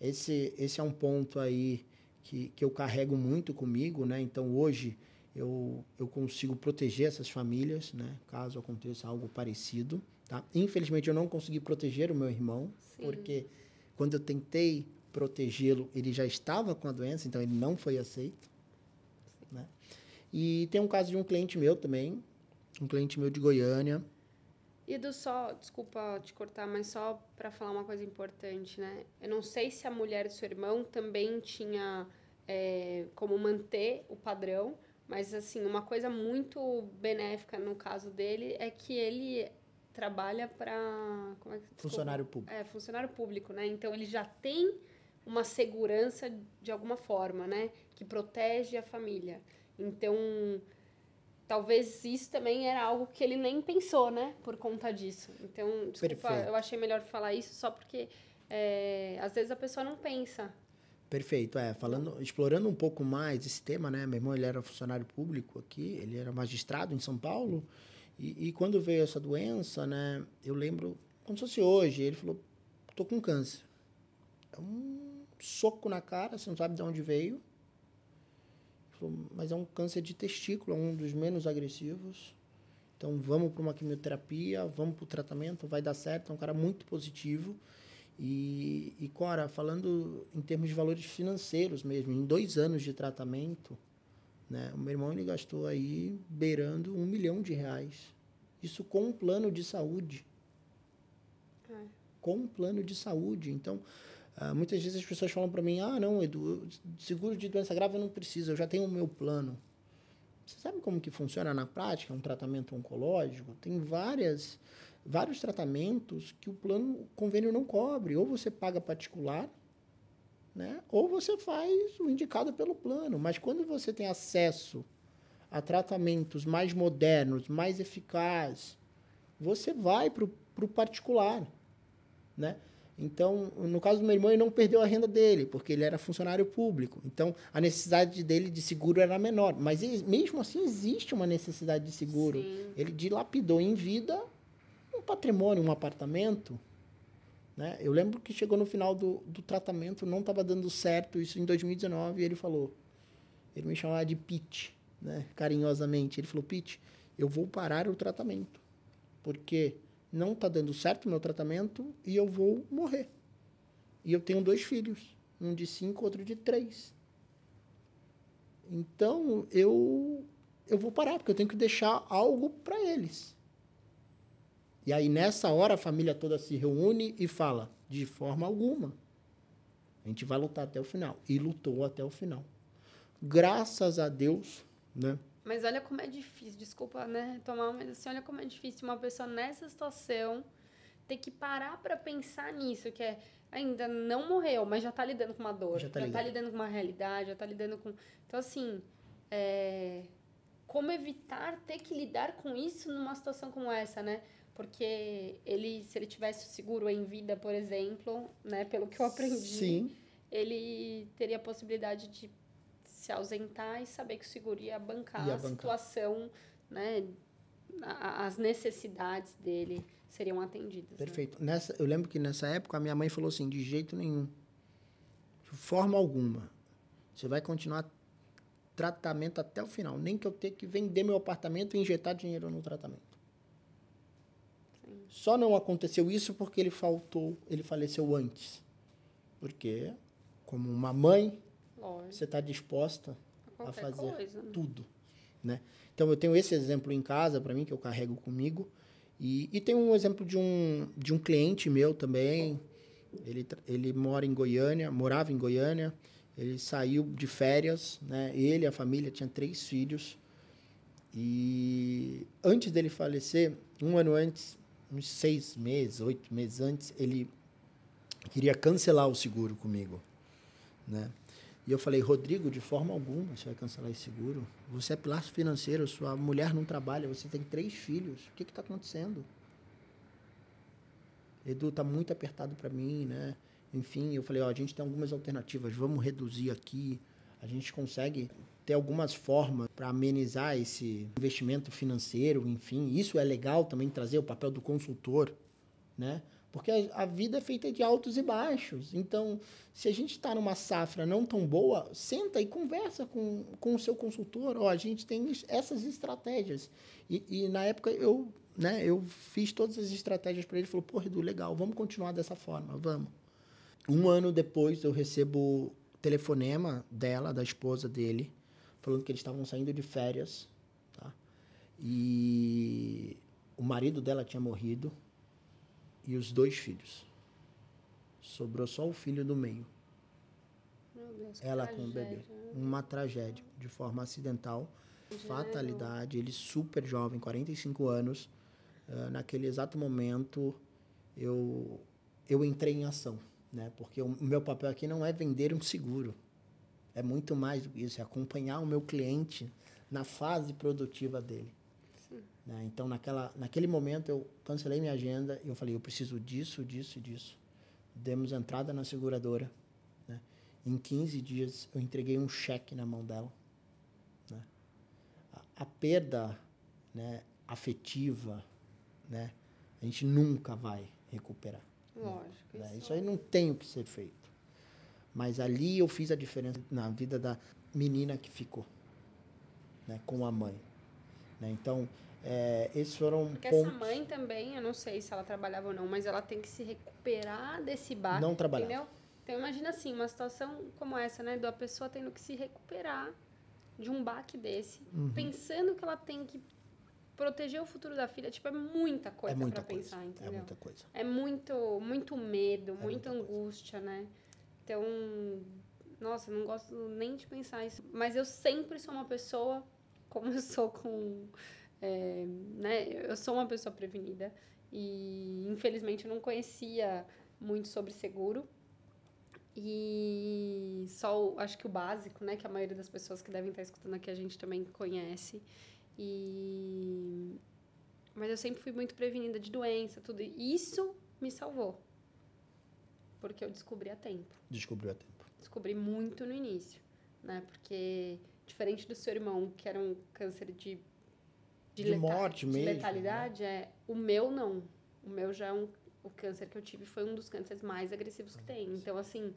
esse, esse é um ponto aí que, que eu carrego muito comigo, né? Então, hoje, eu, eu consigo proteger essas famílias, né? Caso aconteça algo parecido, tá? Infelizmente eu não consegui proteger o meu irmão, Sim. porque quando eu tentei protegê-lo, ele já estava com a doença, então ele não foi aceito, né? E tem um caso de um cliente meu também, um cliente meu de Goiânia. E do só, desculpa te cortar, mas só para falar uma coisa importante, né? Eu não sei se a mulher do seu irmão também tinha é, como manter o padrão, mas, assim, uma coisa muito benéfica no caso dele é que ele trabalha para. É funcionário público. É, funcionário público, né? Então, ele já tem uma segurança de alguma forma, né? Que protege a família. Então, talvez isso também era algo que ele nem pensou, né? Por conta disso. Então, desculpa, Perfeito. eu achei melhor falar isso só porque é, às vezes a pessoa não pensa Perfeito, é. Falando, explorando um pouco mais esse tema, né? Meu irmão ele era funcionário público aqui, ele era magistrado em São Paulo. E, e quando veio essa doença, né? Eu lembro, como se fosse hoje, ele falou: tô com câncer. É um soco na cara, você não sabe de onde veio. Falou, mas é um câncer de testículo, é um dos menos agressivos. Então vamos para uma quimioterapia, vamos para o tratamento, vai dar certo. É um cara muito positivo. E, e, Cora, falando em termos de valores financeiros mesmo, em dois anos de tratamento, Né? O meu irmão ele gastou aí beirando um milhão de reais. Isso com um plano de saúde. É. Com um plano de saúde. Então, uh, muitas vezes as pessoas falam para mim: ah, não, Edu, seguro de doença grave eu não preciso, eu já tenho o meu plano. Você sabe como que funciona na prática um tratamento oncológico? Tem várias, vários tratamentos que o plano o convênio não cobre. Ou você paga particular, né? ou você faz o indicado pelo plano. Mas quando você tem acesso a tratamentos mais modernos, mais eficazes, você vai para o particular. Né? Então, no caso do meu irmão, ele não perdeu a renda dele, porque ele era funcionário público. Então, a necessidade dele de seguro era menor. Mas, mesmo assim, existe uma necessidade de seguro. Sim. Ele dilapidou em vida patrimônio, um apartamento. Né? Eu lembro que chegou no final do, do tratamento, não estava dando certo, isso em 2019, e ele falou, ele me chamava de Pete, né? carinhosamente. Ele falou, Pete, eu vou parar o tratamento, porque não está dando certo o meu tratamento e eu vou morrer. E eu tenho dois filhos, um de cinco, outro de três. Então eu eu vou parar porque eu tenho que deixar algo para eles. E aí nessa hora a família toda se reúne e fala de forma alguma. A gente vai lutar até o final e lutou até o final. Graças a Deus, né? Mas olha como é difícil, desculpa, né, tomar, mas assim, olha como é difícil uma pessoa nessa situação ter que parar para pensar nisso, que é ainda não morreu, mas já tá lidando com uma dor, já tá, já tá lidando com uma realidade, já tá lidando com. Então, assim, é... como evitar ter que lidar com isso numa situação como essa, né? Porque ele, se ele tivesse o seguro em vida, por exemplo, né, pelo que eu aprendi, Sim. ele teria a possibilidade de se ausentar e saber que o seguro ia bancar, ia a bancar. situação, né? as necessidades dele seriam atendidas. Né? Perfeito. Né? Nessa, eu lembro que nessa época a minha mãe falou assim, de jeito nenhum, de forma alguma, você vai continuar tratamento até o final, nem que eu tenha que vender meu apartamento e injetar dinheiro no tratamento. Só não aconteceu isso porque ele faltou, ele faleceu antes. Porque, como uma mãe, Lógico. Você está disposta a, a fazer coisa, né? tudo, né? Então eu tenho esse exemplo em casa para mim que eu carrego comigo e, e tem um exemplo de um de um cliente meu também. Ele ele mora em Goiânia, morava em Goiânia. Ele saiu de férias, né? Ele, a família, tinha três filhos. E antes dele falecer, um ano antes, uns seis meses, oito meses antes, ele queria cancelar o seguro comigo, né? E eu falei, Rodrigo, de forma alguma você vai cancelar esse seguro. Você é pilar financeiro, sua mulher não trabalha, você tem três filhos. O que está acontecendo? Edu, está muito apertado para mim, né? Enfim, eu falei, ó, a gente tem algumas alternativas, vamos reduzir aqui. A gente consegue ter algumas formas para amenizar esse investimento financeiro, enfim. Isso é legal também trazer o papel do consultor, né? Porque a, a, vida é feita de altos e baixos. Então, se a gente está numa safra não tão boa, senta e conversa com, com o seu consultor. Ó, a gente tem essas estratégias. E, e na época eu, né, eu fiz todas as estratégias para ele. Ele falou, pô, Edu, legal, vamos continuar dessa forma, vamos. Um ano depois eu recebo telefonema dela, da esposa dele, falando que eles estavam saindo de férias. Tá? E o marido dela tinha morrido e os dois filhos. Sobrou só o filho do meio. Meu Deus, Ela com o bebê. Né? Uma tragédia, de forma acidental, fatalidade. Ele super jovem, 45 anos. Uh, naquele exato momento, eu, eu entrei em ação. Né? Porque o meu papel aqui não é vender um seguro. É muito mais do que isso, é acompanhar o meu cliente na fase produtiva dele. Né? Então, naquela, naquele momento, eu cancelei minha agenda e eu falei, eu preciso disso, disso e disso. Demos entrada na seguradora. Né? Em 15 dias, eu entreguei um cheque na mão dela. Né? A, a, perda né, afetiva, né, a gente nunca vai recuperar. Lógico. Né? Isso, isso aí não tem o que ser feito. Mas ali eu fiz a diferença na vida da menina que ficou né, com a mãe. Né? Então, é, esses foram Porque pontos... essa mãe também, eu não sei se ela trabalhava ou não, mas ela tem que se recuperar desse bar. Não. Entendeu? Então imagina assim, uma situação como essa, né? Da pessoa tendo que se recuperar de um baque desse, uhum. pensando que ela tem que proteger o futuro da filha, tipo, é muita coisa é muita pra coisa. pensar, é entendeu? É muita coisa. É muito, muito medo, é muita, muita angústia, né? Então, nossa, não gosto nem de pensar isso. Mas eu sempre sou uma pessoa, como eu sou com. É, né? Eu sou uma pessoa prevenida e, infelizmente, eu não conhecia muito sobre seguro. E só, acho que o básico, né? Que a maioria das pessoas que devem estar escutando aqui a gente também conhece. E... Mas eu sempre fui muito prevenida de doença, tudo. Isso me salvou. Porque eu descobri a tempo. Descobriu a tempo descobri muito no início, né? Porque diferente do seu irmão, que era um câncer de de, de morte de mesmo, letalidade, né? é o meu não. O meu já é um o câncer que eu tive foi um dos cânceres mais agressivos que tem. Então assim,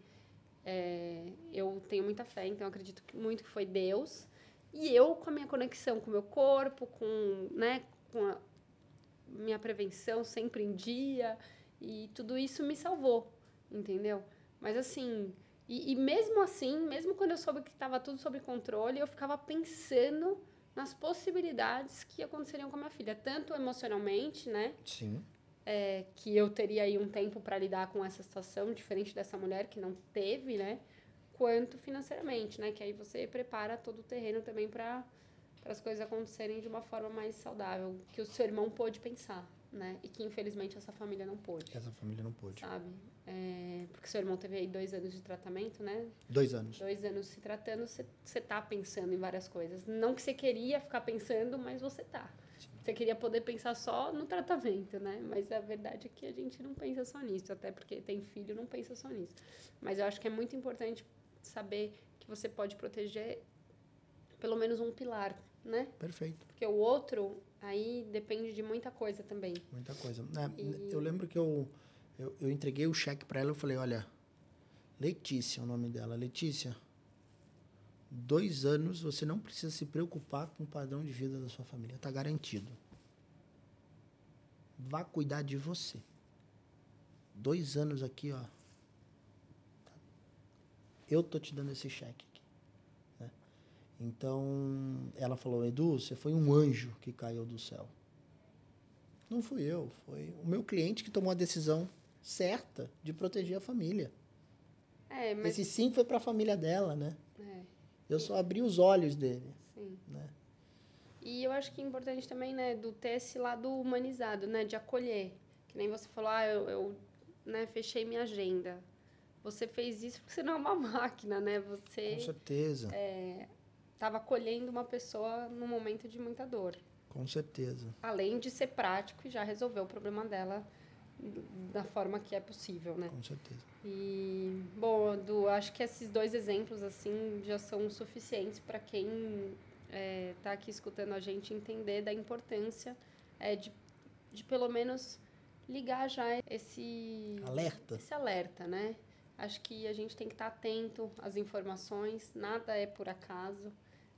é, eu tenho muita fé, então eu acredito muito que foi Deus e eu com a minha conexão com o meu corpo, com, né, com a minha prevenção sempre em dia e tudo isso me salvou, entendeu? Mas assim, e, e mesmo assim, mesmo quando eu soube que estava tudo sob controle, eu ficava pensando nas possibilidades que aconteceriam com a minha filha, tanto emocionalmente, né? Sim. É, que eu teria aí um tempo para lidar com essa situação, diferente dessa mulher que não teve, né? Quanto financeiramente, né? Que aí você prepara todo o terreno também para as coisas acontecerem de uma forma mais saudável, que o seu irmão pôde pensar, né? E que infelizmente essa família não pôde. Essa família não pôde. Sabe? É, porque seu irmão teve aí dois anos de tratamento, né? Dois anos. Dois anos se tratando, você tá pensando em várias coisas. Não que você queria ficar pensando, mas você tá. Você queria poder pensar só no tratamento, né? Mas a verdade é que a gente não pensa só nisso, até porque tem filho, não pensa só nisso. Mas eu acho que é muito importante saber que você pode proteger pelo menos um pilar, né? Perfeito. Porque o outro, aí depende de muita coisa também. Muita coisa. É, e... Eu lembro que eu eu, eu entreguei o cheque para ela, eu falei, olha, Letícia é o nome dela. Letícia, dois anos você não precisa se preocupar com o padrão de vida da sua família. Está garantido. Vá cuidar de você. Dois anos aqui, ó. Eu tô te dando esse cheque aqui. Né? Então, ela falou, Edu, você foi um anjo que caiu do céu. Não fui eu, foi o meu cliente que tomou a decisão certa de proteger a família. É, mas... Esse sim foi para a família dela, né? É. Eu só abri os olhos dele. Sim. Né? E eu acho que é importante também, né, do ter esse lado humanizado, né, de acolher. Que nem você falou, ah, eu, eu né, fechei minha agenda. Você fez isso porque você não é uma máquina, né? Você... Com certeza. Estava é, acolhendo uma pessoa num momento de muita dor. Com certeza. Além de ser prático e já resolver o problema dela da forma que é possível, né? Com certeza. E, bom, do, acho que esses dois exemplos, assim, já são suficientes para quem está é, tá aqui escutando a gente entender da importância é, de, de, pelo menos, ligar já esse... Alerta. Esse alerta, né? Acho que a gente tem que estar atento às informações, nada é por acaso,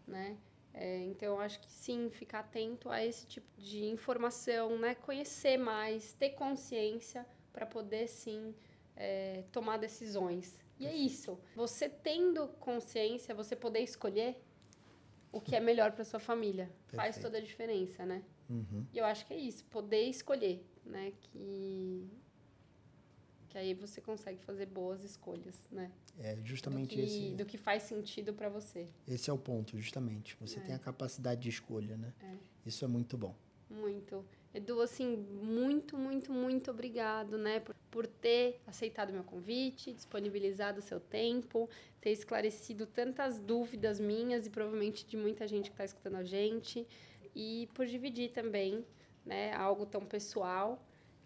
né? É, então, acho que sim, ficar atento a esse tipo de informação, né? conhecer mais, ter consciência para poder sim é, tomar decisões. E é isso. Você tendo consciência, você poder escolher o que é melhor para sua família. Perfeito. Faz toda a diferença, né? Uhum. E eu acho que é isso, poder escolher, né? Que que aí você consegue fazer boas escolhas, né? É justamente do que, esse. Do que faz sentido para você. Esse é o ponto, justamente. Você é. tem a capacidade de escolha, né? É. Isso é muito bom. Muito. Edu, assim, muito, muito, muito obrigado, né? Por, por ter aceitado meu convite, disponibilizado o seu tempo, ter esclarecido tantas dúvidas minhas e provavelmente de muita gente que está escutando a gente. E por dividir também, né? Algo tão pessoal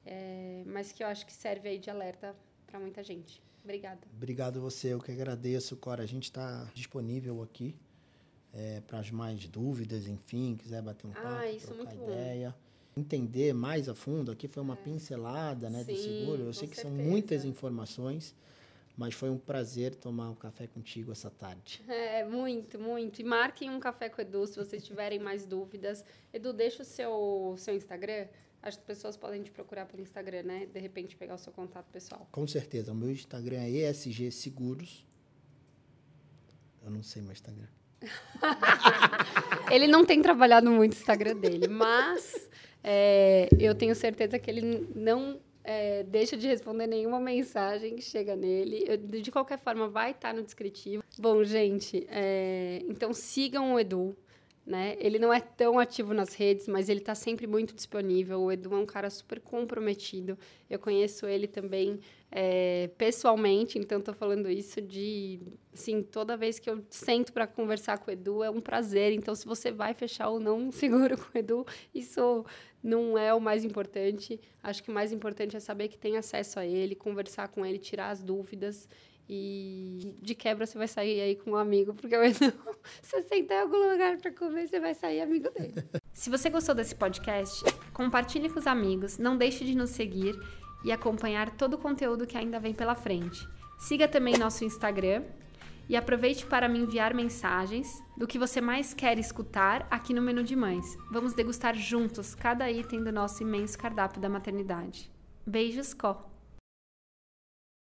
é, mas que eu acho que serve aí de alerta para muita gente. Obrigada. Obrigado você, eu que agradeço, Cora. A gente está disponível aqui é, para as mais dúvidas, enfim, quiser bater um ah, papo, isso trocar ideia. Bom. Entender mais a fundo, aqui foi uma é. pincelada né, Sim, do seguro. Eu sei que certeza. são muitas informações, mas foi um prazer tomar um café contigo essa tarde. É, muito, muito. E marquem um café com o Edu se vocês tiverem mais dúvidas. Edu, deixa o seu, seu Instagram as pessoas podem te procurar pelo Instagram, né? De repente pegar o seu contato pessoal. Com certeza. O meu Instagram é ESG Seguros. Eu não sei meu Instagram. ele não tem trabalhado muito o Instagram dele, mas é, eu tenho certeza que ele não é, deixa de responder nenhuma mensagem que chega nele. Eu, de qualquer forma, vai estar no descritivo. Bom, gente, é, então sigam o Edu. Né? Ele não é tão ativo nas redes, mas ele está sempre muito disponível. O Edu é um cara super comprometido. Eu conheço ele também é, pessoalmente, então estou falando isso de, assim, toda vez que eu sento para conversar com o Edu é um prazer. Então, se você vai fechar ou não um seguro com o Edu, isso não é o mais importante. Acho que o mais importante é saber que tem acesso a ele, conversar com ele, tirar as dúvidas. E de quebra você vai sair aí com um amigo, porque se você sentar em algum lugar para comer, você vai sair amigo dele. Se você gostou desse podcast, compartilhe com os amigos, não deixe de nos seguir e acompanhar todo o conteúdo que ainda vem pela frente. Siga também nosso Instagram e aproveite para me enviar mensagens do que você mais quer escutar aqui no Menu de Mães. Vamos degustar juntos cada item do nosso imenso cardápio da maternidade. Beijos, Có!